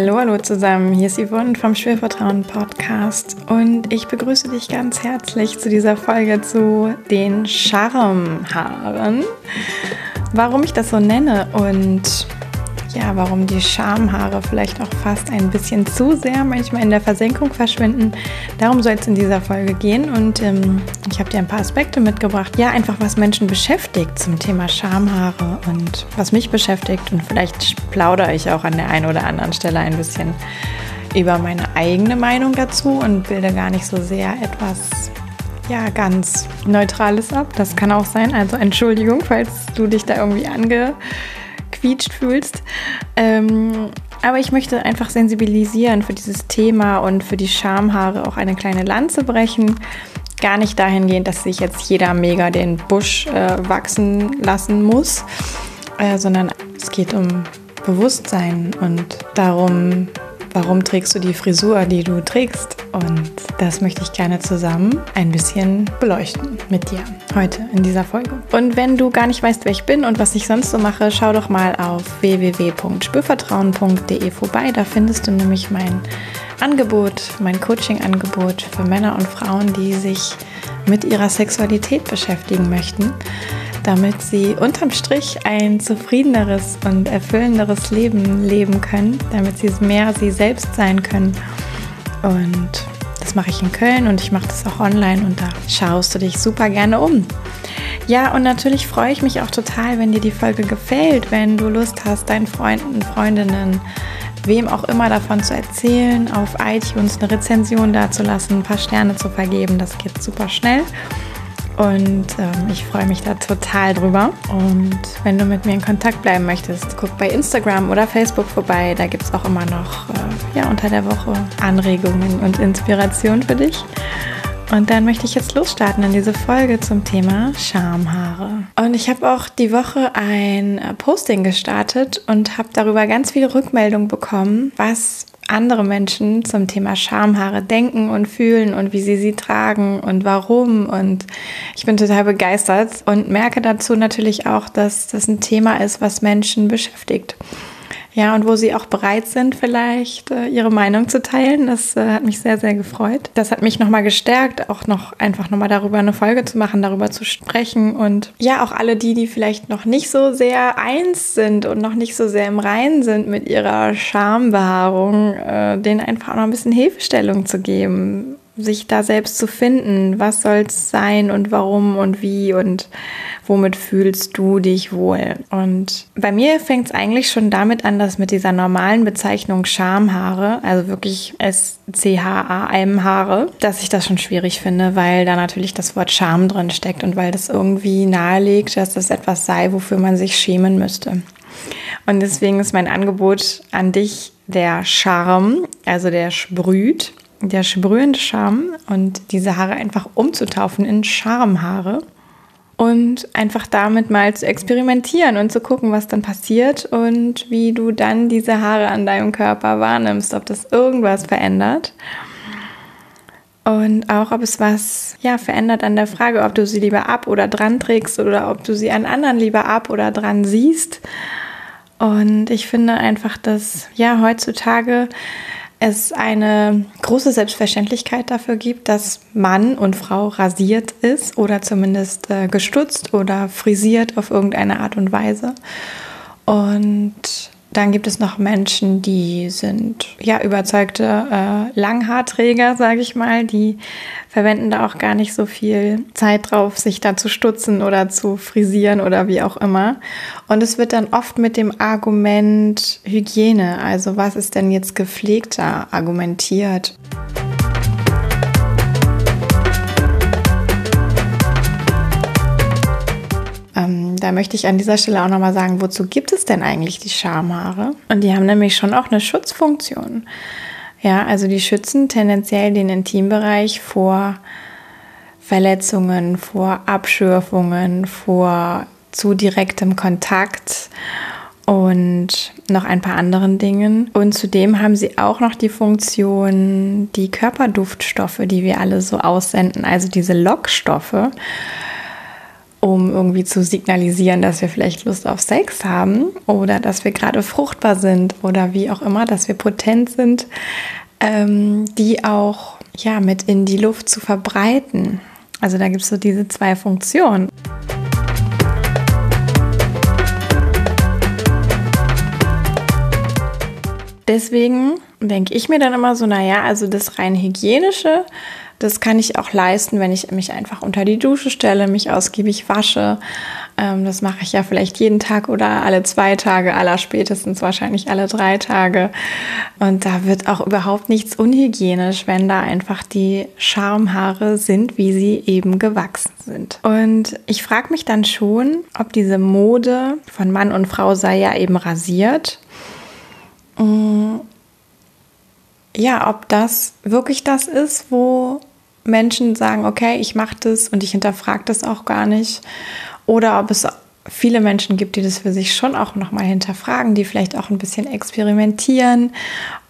Hallo, hallo zusammen. Hier ist Yvonne vom Schwervertrauen Podcast und ich begrüße dich ganz herzlich zu dieser Folge zu den Charmhaaren. Warum ich das so nenne und ja, warum die Schamhaare vielleicht auch fast ein bisschen zu sehr manchmal in der Versenkung verschwinden. Darum soll es in dieser Folge gehen und ähm, ich habe dir ein paar Aspekte mitgebracht. Ja, einfach was Menschen beschäftigt zum Thema Schamhaare und was mich beschäftigt und vielleicht plaudere ich auch an der einen oder anderen Stelle ein bisschen über meine eigene Meinung dazu und bilde gar nicht so sehr etwas ja, ganz Neutrales ab. Das kann auch sein. Also Entschuldigung, falls du dich da irgendwie ange quietscht fühlst. Ähm, aber ich möchte einfach sensibilisieren für dieses Thema und für die Schamhaare auch eine kleine Lanze brechen. Gar nicht dahingehend, dass sich jetzt jeder mega den Busch äh, wachsen lassen muss, äh, sondern es geht um Bewusstsein und darum, warum trägst du die Frisur, die du trägst. Und das möchte ich gerne zusammen ein bisschen beleuchten mit dir heute in dieser Folge. Und wenn du gar nicht weißt, wer ich bin und was ich sonst so mache, schau doch mal auf www.spürvertrauen.de vorbei. Da findest du nämlich mein Angebot, mein Coaching-Angebot für Männer und Frauen, die sich mit ihrer Sexualität beschäftigen möchten damit sie unterm Strich ein zufriedeneres und erfüllenderes Leben leben können, damit sie mehr sie selbst sein können. Und das mache ich in Köln und ich mache das auch online und da schaust du dich super gerne um. Ja, und natürlich freue ich mich auch total, wenn dir die Folge gefällt, wenn du Lust hast, deinen Freunden, Freundinnen, wem auch immer davon zu erzählen, auf iTunes eine Rezension dazulassen, ein paar Sterne zu vergeben. Das geht super schnell. Und ähm, ich freue mich da total drüber. Und wenn du mit mir in Kontakt bleiben möchtest, guck bei Instagram oder Facebook vorbei. Da gibt es auch immer noch äh, ja, unter der Woche Anregungen und Inspiration für dich. Und dann möchte ich jetzt losstarten in diese Folge zum Thema Schamhaare. Und ich habe auch die Woche ein Posting gestartet und habe darüber ganz viele Rückmeldungen bekommen, was andere Menschen zum Thema Schamhaare denken und fühlen und wie sie sie tragen und warum. Und ich bin total begeistert und merke dazu natürlich auch, dass das ein Thema ist, was Menschen beschäftigt. Ja, und wo sie auch bereit sind, vielleicht äh, ihre Meinung zu teilen. Das äh, hat mich sehr, sehr gefreut. Das hat mich nochmal gestärkt, auch noch einfach nochmal darüber eine Folge zu machen, darüber zu sprechen. Und ja, auch alle die, die vielleicht noch nicht so sehr eins sind und noch nicht so sehr im Reinen sind mit ihrer Schambehaarung, äh, denen einfach auch noch ein bisschen Hilfestellung zu geben sich da selbst zu finden. Was soll es sein und warum und wie und womit fühlst du dich wohl? Und bei mir fängt es eigentlich schon damit an, dass mit dieser normalen Bezeichnung Schamhaare, also wirklich S-C-H-A-M-Haare, dass ich das schon schwierig finde, weil da natürlich das Wort Scham drin steckt und weil das irgendwie nahelegt, dass das etwas sei, wofür man sich schämen müsste. Und deswegen ist mein Angebot an dich der Charme, also der sprüht der sprühende Charme und diese Haare einfach umzutaufen in Charmhaare und einfach damit mal zu experimentieren und zu gucken, was dann passiert und wie du dann diese Haare an deinem Körper wahrnimmst, ob das irgendwas verändert. Und auch, ob es was ja, verändert an der Frage, ob du sie lieber ab oder dran trägst oder ob du sie an anderen lieber ab oder dran siehst. Und ich finde einfach, dass ja heutzutage es eine große Selbstverständlichkeit dafür gibt, dass Mann und Frau rasiert ist oder zumindest äh, gestutzt oder frisiert auf irgendeine Art und Weise. Und dann gibt es noch Menschen, die sind ja überzeugte äh, Langhaarträger, sage ich mal. Die verwenden da auch gar nicht so viel Zeit drauf, sich da zu stutzen oder zu frisieren oder wie auch immer. Und es wird dann oft mit dem Argument Hygiene, also was ist denn jetzt gepflegter, argumentiert. da möchte ich an dieser Stelle auch nochmal sagen, wozu gibt denn eigentlich die Schamhaare? Und die haben nämlich schon auch eine Schutzfunktion. Ja, also die schützen tendenziell den Intimbereich vor Verletzungen, vor Abschürfungen, vor zu direktem Kontakt und noch ein paar anderen Dingen. Und zudem haben sie auch noch die Funktion, die Körperduftstoffe, die wir alle so aussenden, also diese Lockstoffe, um irgendwie zu signalisieren, dass wir vielleicht Lust auf Sex haben oder dass wir gerade fruchtbar sind oder wie auch immer, dass wir potent sind, ähm, die auch ja mit in die Luft zu verbreiten. Also da gibt es so diese zwei Funktionen. Deswegen denke ich mir dann immer so, naja, also das rein hygienische, das kann ich auch leisten, wenn ich mich einfach unter die Dusche stelle, mich ausgiebig wasche. Ähm, das mache ich ja vielleicht jeden Tag oder alle zwei Tage, aller spätestens wahrscheinlich alle drei Tage. Und da wird auch überhaupt nichts unhygienisch, wenn da einfach die Schamhaare sind, wie sie eben gewachsen sind. Und ich frage mich dann schon, ob diese Mode von Mann und Frau sei ja eben rasiert. Mm, ja, ob das wirklich das ist, wo Menschen sagen, okay, ich mache das und ich hinterfrage das auch gar nicht. Oder ob es viele Menschen gibt, die das für sich schon auch nochmal hinterfragen, die vielleicht auch ein bisschen experimentieren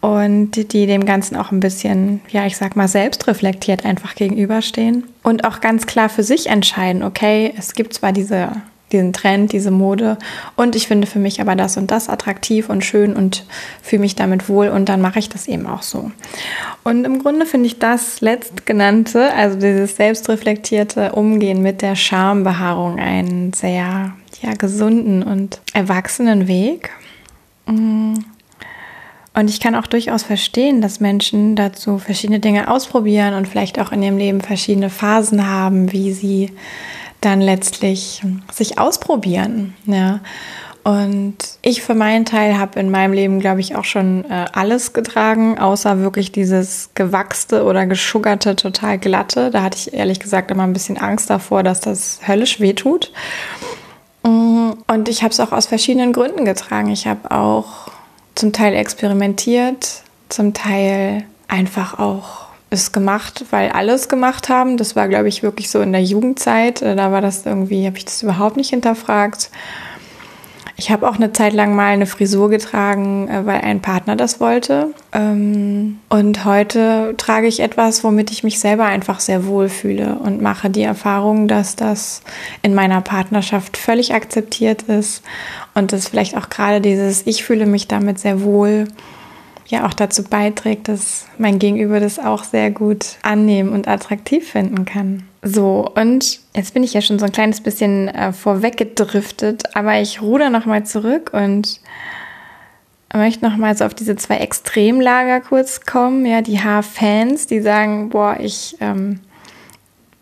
und die dem Ganzen auch ein bisschen, ja, ich sag mal, selbstreflektiert einfach gegenüberstehen und auch ganz klar für sich entscheiden, okay, es gibt zwar diese diesen Trend, diese Mode. Und ich finde für mich aber das und das attraktiv und schön und fühle mich damit wohl und dann mache ich das eben auch so. Und im Grunde finde ich das letztgenannte, also dieses selbstreflektierte Umgehen mit der Schambehaarung einen sehr ja, gesunden und erwachsenen Weg. Mm. Und ich kann auch durchaus verstehen, dass Menschen dazu verschiedene Dinge ausprobieren und vielleicht auch in ihrem Leben verschiedene Phasen haben, wie sie dann letztlich sich ausprobieren. Ja. Und ich für meinen Teil habe in meinem Leben, glaube ich, auch schon äh, alles getragen, außer wirklich dieses gewachste oder geschuggerte, total glatte. Da hatte ich ehrlich gesagt immer ein bisschen Angst davor, dass das höllisch wehtut. Mm, und ich habe es auch aus verschiedenen Gründen getragen. Ich habe auch zum Teil experimentiert, zum Teil einfach auch es gemacht, weil alles gemacht haben. Das war, glaube ich, wirklich so in der Jugendzeit. Äh, da war das irgendwie, habe ich das überhaupt nicht hinterfragt. Ich habe auch eine Zeit lang mal eine Frisur getragen, äh, weil ein Partner das wollte. Ähm, und heute trage ich etwas, womit ich mich selber einfach sehr wohl fühle und mache die Erfahrung, dass das in meiner Partnerschaft völlig akzeptiert ist und dass vielleicht auch gerade dieses Ich fühle mich damit sehr wohl ja auch dazu beiträgt, dass mein Gegenüber das auch sehr gut annehmen und attraktiv finden kann. So, und jetzt bin ich ja schon so ein kleines bisschen äh, vorweggedriftet, aber ich ruder nochmal zurück und möchte nochmal so auf diese zwei Extremlager kurz kommen. Ja, die Haarfans, die sagen, boah, ich ähm,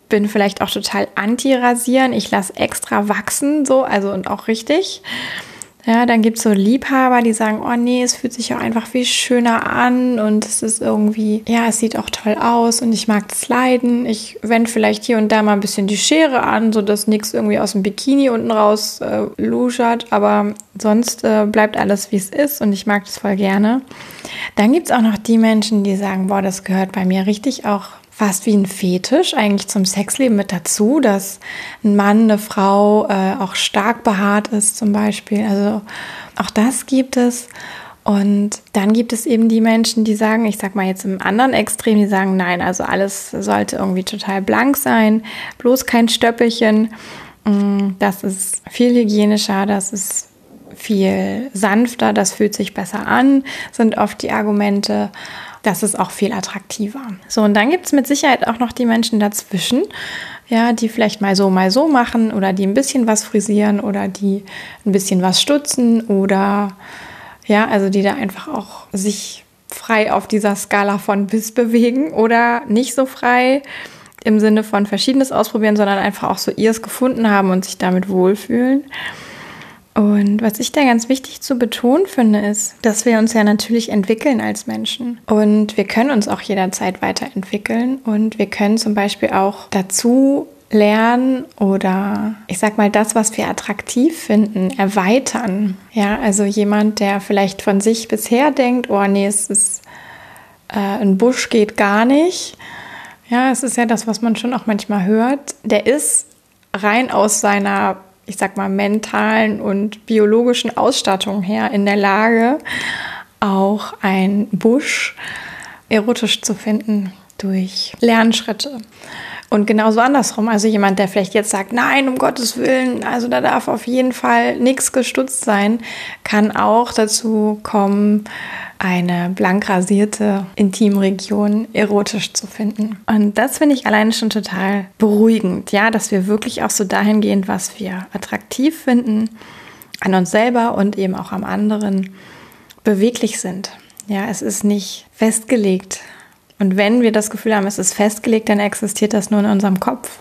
bin vielleicht auch total anti-rasieren, ich lasse extra wachsen, so, also und auch richtig. Ja, dann gibt es so Liebhaber, die sagen, oh nee, es fühlt sich auch einfach viel schöner an und es ist irgendwie, ja, es sieht auch toll aus und ich mag das Leiden. Ich wende vielleicht hier und da mal ein bisschen die Schere an, sodass nichts irgendwie aus dem Bikini unten raus äh, luschert, aber sonst äh, bleibt alles, wie es ist und ich mag das voll gerne. Dann gibt es auch noch die Menschen, die sagen, boah, das gehört bei mir richtig auch fast wie ein Fetisch eigentlich zum Sexleben mit dazu, dass ein Mann, eine Frau äh, auch stark behaart ist zum Beispiel. Also auch das gibt es. Und dann gibt es eben die Menschen, die sagen, ich sag mal jetzt im anderen Extrem, die sagen, nein, also alles sollte irgendwie total blank sein, bloß kein Stöppelchen. Mm, das ist viel hygienischer, das ist viel sanfter, das fühlt sich besser an, sind oft die Argumente das ist auch viel attraktiver. So, und dann gibt es mit Sicherheit auch noch die Menschen dazwischen, ja, die vielleicht mal so, mal so machen oder die ein bisschen was frisieren oder die ein bisschen was stutzen oder ja, also die da einfach auch sich frei auf dieser Skala von bis bewegen oder nicht so frei im Sinne von Verschiedenes ausprobieren, sondern einfach auch so ihrs gefunden haben und sich damit wohlfühlen. Und was ich da ganz wichtig zu betonen finde, ist, dass wir uns ja natürlich entwickeln als Menschen. Und wir können uns auch jederzeit weiterentwickeln. Und wir können zum Beispiel auch dazu lernen oder ich sag mal das, was wir attraktiv finden, erweitern. Ja, also jemand, der vielleicht von sich bisher denkt, oh nee, es ist äh, ein Busch geht gar nicht. Ja, es ist ja das, was man schon auch manchmal hört. Der ist rein aus seiner ich sag mal, mentalen und biologischen Ausstattung her in der Lage, auch ein Busch erotisch zu finden durch Lernschritte. Und genauso andersrum. Also jemand, der vielleicht jetzt sagt, nein, um Gottes Willen, also da darf auf jeden Fall nichts gestutzt sein, kann auch dazu kommen, eine blank rasierte Intimregion erotisch zu finden. Und das finde ich alleine schon total beruhigend, ja, dass wir wirklich auch so dahingehend, was wir attraktiv finden, an uns selber und eben auch am anderen beweglich sind. Ja, es ist nicht festgelegt. Und wenn wir das Gefühl haben, es ist festgelegt, dann existiert das nur in unserem Kopf.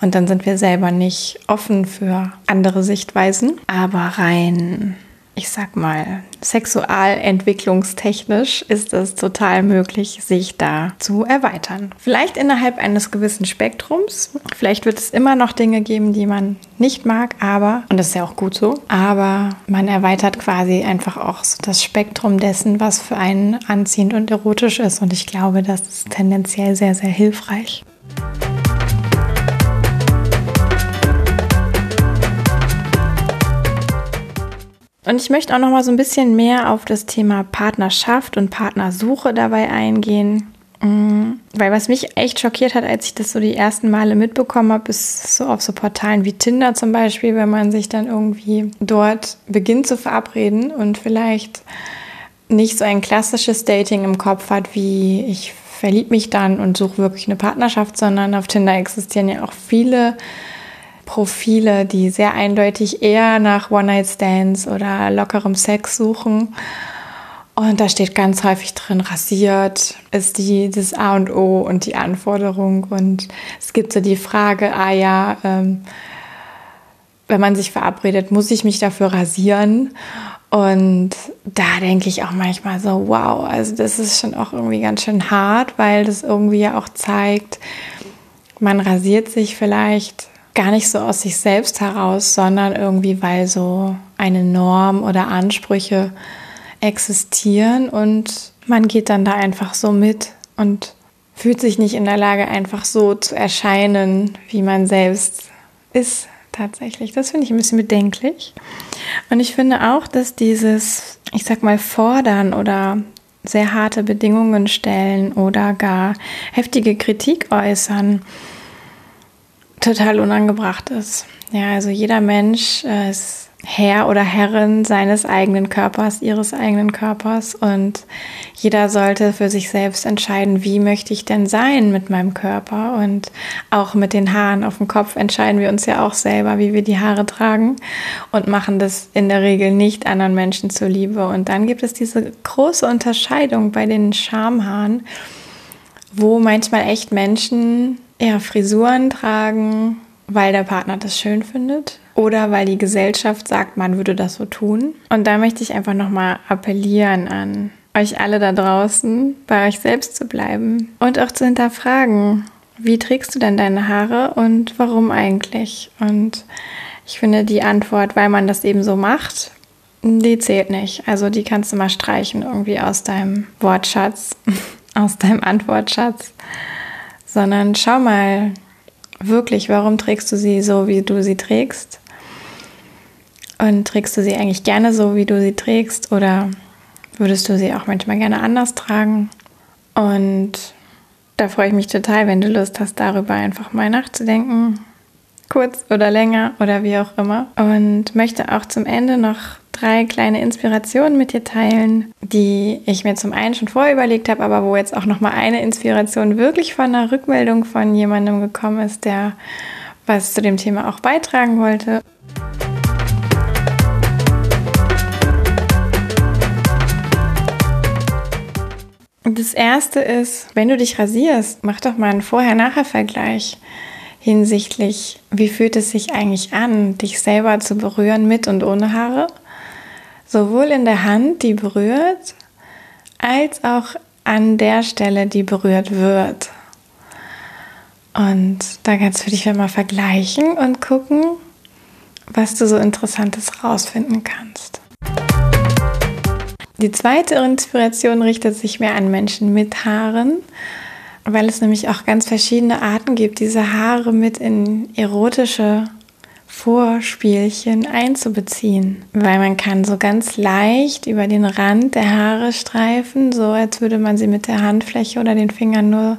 Und dann sind wir selber nicht offen für andere Sichtweisen. Aber rein ich sag mal, sexualentwicklungstechnisch ist es total möglich, sich da zu erweitern. Vielleicht innerhalb eines gewissen Spektrums. Vielleicht wird es immer noch Dinge geben, die man nicht mag, aber, und das ist ja auch gut so, aber man erweitert quasi einfach auch so das Spektrum dessen, was für einen anziehend und erotisch ist. Und ich glaube, das ist tendenziell sehr, sehr hilfreich. Und ich möchte auch noch mal so ein bisschen mehr auf das Thema Partnerschaft und Partnersuche dabei eingehen. Mm, weil was mich echt schockiert hat, als ich das so die ersten Male mitbekommen habe, ist so auf so Portalen wie Tinder zum Beispiel, wenn man sich dann irgendwie dort beginnt zu verabreden und vielleicht nicht so ein klassisches Dating im Kopf hat, wie ich verliebe mich dann und suche wirklich eine Partnerschaft, sondern auf Tinder existieren ja auch viele Profile, die sehr eindeutig eher nach One-Night-Stands oder lockerem Sex suchen. Und da steht ganz häufig drin, rasiert ist die, das A und O und die Anforderung. Und es gibt so die Frage, ah ja, ähm, wenn man sich verabredet, muss ich mich dafür rasieren? Und da denke ich auch manchmal so, wow, also das ist schon auch irgendwie ganz schön hart, weil das irgendwie ja auch zeigt, man rasiert sich vielleicht gar nicht so aus sich selbst heraus, sondern irgendwie, weil so eine Norm oder Ansprüche existieren und man geht dann da einfach so mit und fühlt sich nicht in der Lage, einfach so zu erscheinen, wie man selbst ist tatsächlich. Das finde ich ein bisschen bedenklich. Und ich finde auch, dass dieses, ich sag mal, fordern oder sehr harte Bedingungen stellen oder gar heftige Kritik äußern, total unangebracht ist. Ja, also jeder Mensch äh, ist Herr oder Herrin seines eigenen Körpers, ihres eigenen Körpers. Und jeder sollte für sich selbst entscheiden, wie möchte ich denn sein mit meinem Körper? Und auch mit den Haaren auf dem Kopf entscheiden wir uns ja auch selber, wie wir die Haare tragen und machen das in der Regel nicht anderen Menschen zuliebe. Und dann gibt es diese große Unterscheidung bei den Schamhaaren, wo manchmal echt Menschen ja, Frisuren tragen, weil der Partner das schön findet oder weil die Gesellschaft sagt, man würde das so tun. Und da möchte ich einfach nochmal appellieren an euch alle da draußen, bei euch selbst zu bleiben und auch zu hinterfragen, wie trägst du denn deine Haare und warum eigentlich? Und ich finde die Antwort, weil man das eben so macht, die zählt nicht. Also die kannst du mal streichen irgendwie aus deinem Wortschatz, aus deinem Antwortschatz sondern schau mal wirklich, warum trägst du sie so, wie du sie trägst? Und trägst du sie eigentlich gerne so, wie du sie trägst? Oder würdest du sie auch manchmal gerne anders tragen? Und da freue ich mich total, wenn du Lust hast, darüber einfach mal nachzudenken. Kurz oder länger oder wie auch immer. Und möchte auch zum Ende noch drei kleine Inspirationen mit dir teilen, die ich mir zum einen schon vorher überlegt habe, aber wo jetzt auch noch mal eine Inspiration wirklich von einer Rückmeldung von jemandem gekommen ist, der was zu dem Thema auch beitragen wollte. Das erste ist, wenn du dich rasierst, mach doch mal einen Vorher-Nachher-Vergleich hinsichtlich, wie fühlt es sich eigentlich an, dich selber zu berühren mit und ohne Haare sowohl in der Hand, die berührt, als auch an der Stelle, die berührt wird. Und da kannst du dich mal vergleichen und gucken, was du so Interessantes rausfinden kannst. Die zweite Inspiration richtet sich mehr an Menschen mit Haaren, weil es nämlich auch ganz verschiedene Arten gibt, diese Haare mit in erotische Vorspielchen einzubeziehen, weil man kann so ganz leicht über den Rand der Haare streifen, so als würde man sie mit der Handfläche oder den Fingern nur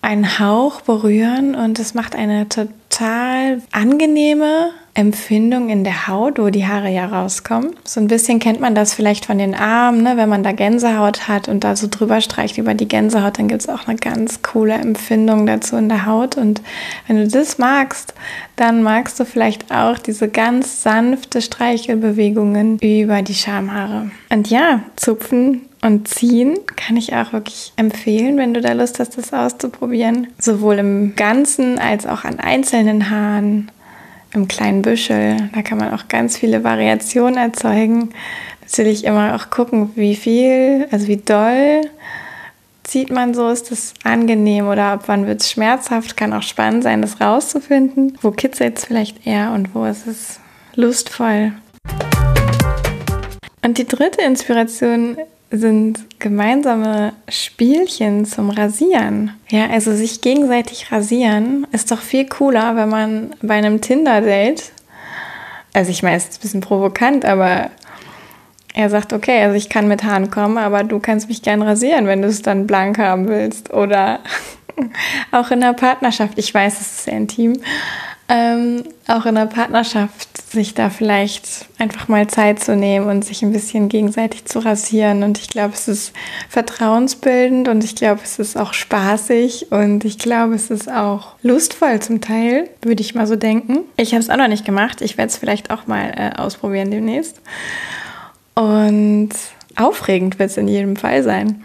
einen Hauch berühren und es macht eine total angenehme Empfindung in der Haut, wo die Haare ja rauskommen. So ein bisschen kennt man das vielleicht von den Armen, ne? wenn man da Gänsehaut hat und da so drüber streicht über die Gänsehaut, dann gibt es auch eine ganz coole Empfindung dazu in der Haut. Und wenn du das magst, dann magst du vielleicht auch diese ganz sanfte Streichelbewegungen über die Schamhaare. Und ja, zupfen und ziehen kann ich auch wirklich empfehlen, wenn du da Lust hast, das auszuprobieren. Sowohl im Ganzen als auch an einzelnen Haaren im kleinen Büschel. Da kann man auch ganz viele Variationen erzeugen. Natürlich immer auch gucken, wie viel, also wie doll zieht man so, ist das angenehm oder ab wann wird es schmerzhaft. Kann auch spannend sein, das rauszufinden. Wo kitzelt es vielleicht eher und wo ist es lustvoll. Und die dritte Inspiration sind gemeinsame Spielchen zum Rasieren. Ja, also sich gegenseitig rasieren ist doch viel cooler, wenn man bei einem Tinder-Date, also ich meine, es ist ein bisschen provokant, aber er sagt, okay, also ich kann mit Haaren kommen, aber du kannst mich gern rasieren, wenn du es dann blank haben willst. Oder auch in der Partnerschaft, ich weiß, es ist sehr intim, ähm, auch in der Partnerschaft sich da vielleicht einfach mal Zeit zu nehmen und sich ein bisschen gegenseitig zu rasieren. Und ich glaube, es ist vertrauensbildend und ich glaube, es ist auch spaßig und ich glaube, es ist auch lustvoll zum Teil, würde ich mal so denken. Ich habe es auch noch nicht gemacht. Ich werde es vielleicht auch mal äh, ausprobieren demnächst. Und aufregend wird es in jedem Fall sein.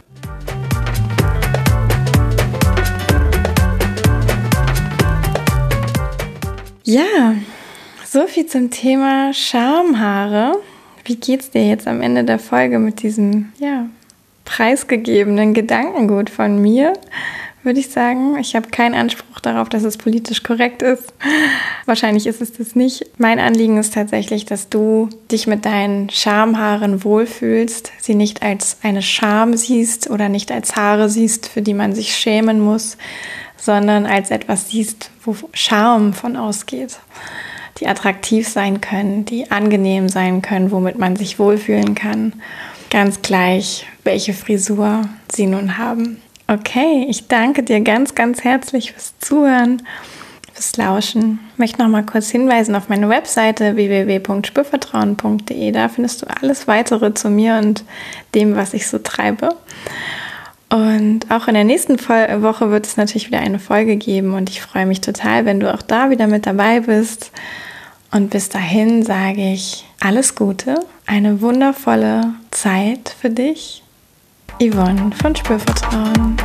Ja, so viel zum Thema Schamhaare. Wie geht's dir jetzt am Ende der Folge mit diesem, ja, preisgegebenen Gedankengut von mir? Würde ich sagen. Ich habe keinen Anspruch darauf, dass es politisch korrekt ist. Wahrscheinlich ist es das nicht. Mein Anliegen ist tatsächlich, dass du dich mit deinen Schamhaaren wohlfühlst, sie nicht als eine Scham siehst oder nicht als Haare siehst, für die man sich schämen muss, sondern als etwas siehst, wo Charme von ausgeht, die attraktiv sein können, die angenehm sein können, womit man sich wohlfühlen kann. Ganz gleich, welche Frisur sie nun haben. Okay, ich danke dir ganz, ganz herzlich fürs Zuhören, fürs Lauschen. Ich möchte noch mal kurz hinweisen auf meine Webseite www.spürvertrauen.de. Da findest du alles weitere zu mir und dem, was ich so treibe. Und auch in der nächsten Woche wird es natürlich wieder eine Folge geben und ich freue mich total, wenn du auch da wieder mit dabei bist. Und bis dahin sage ich alles Gute, eine wundervolle Zeit für dich. Yvonne von Spürvertrauen.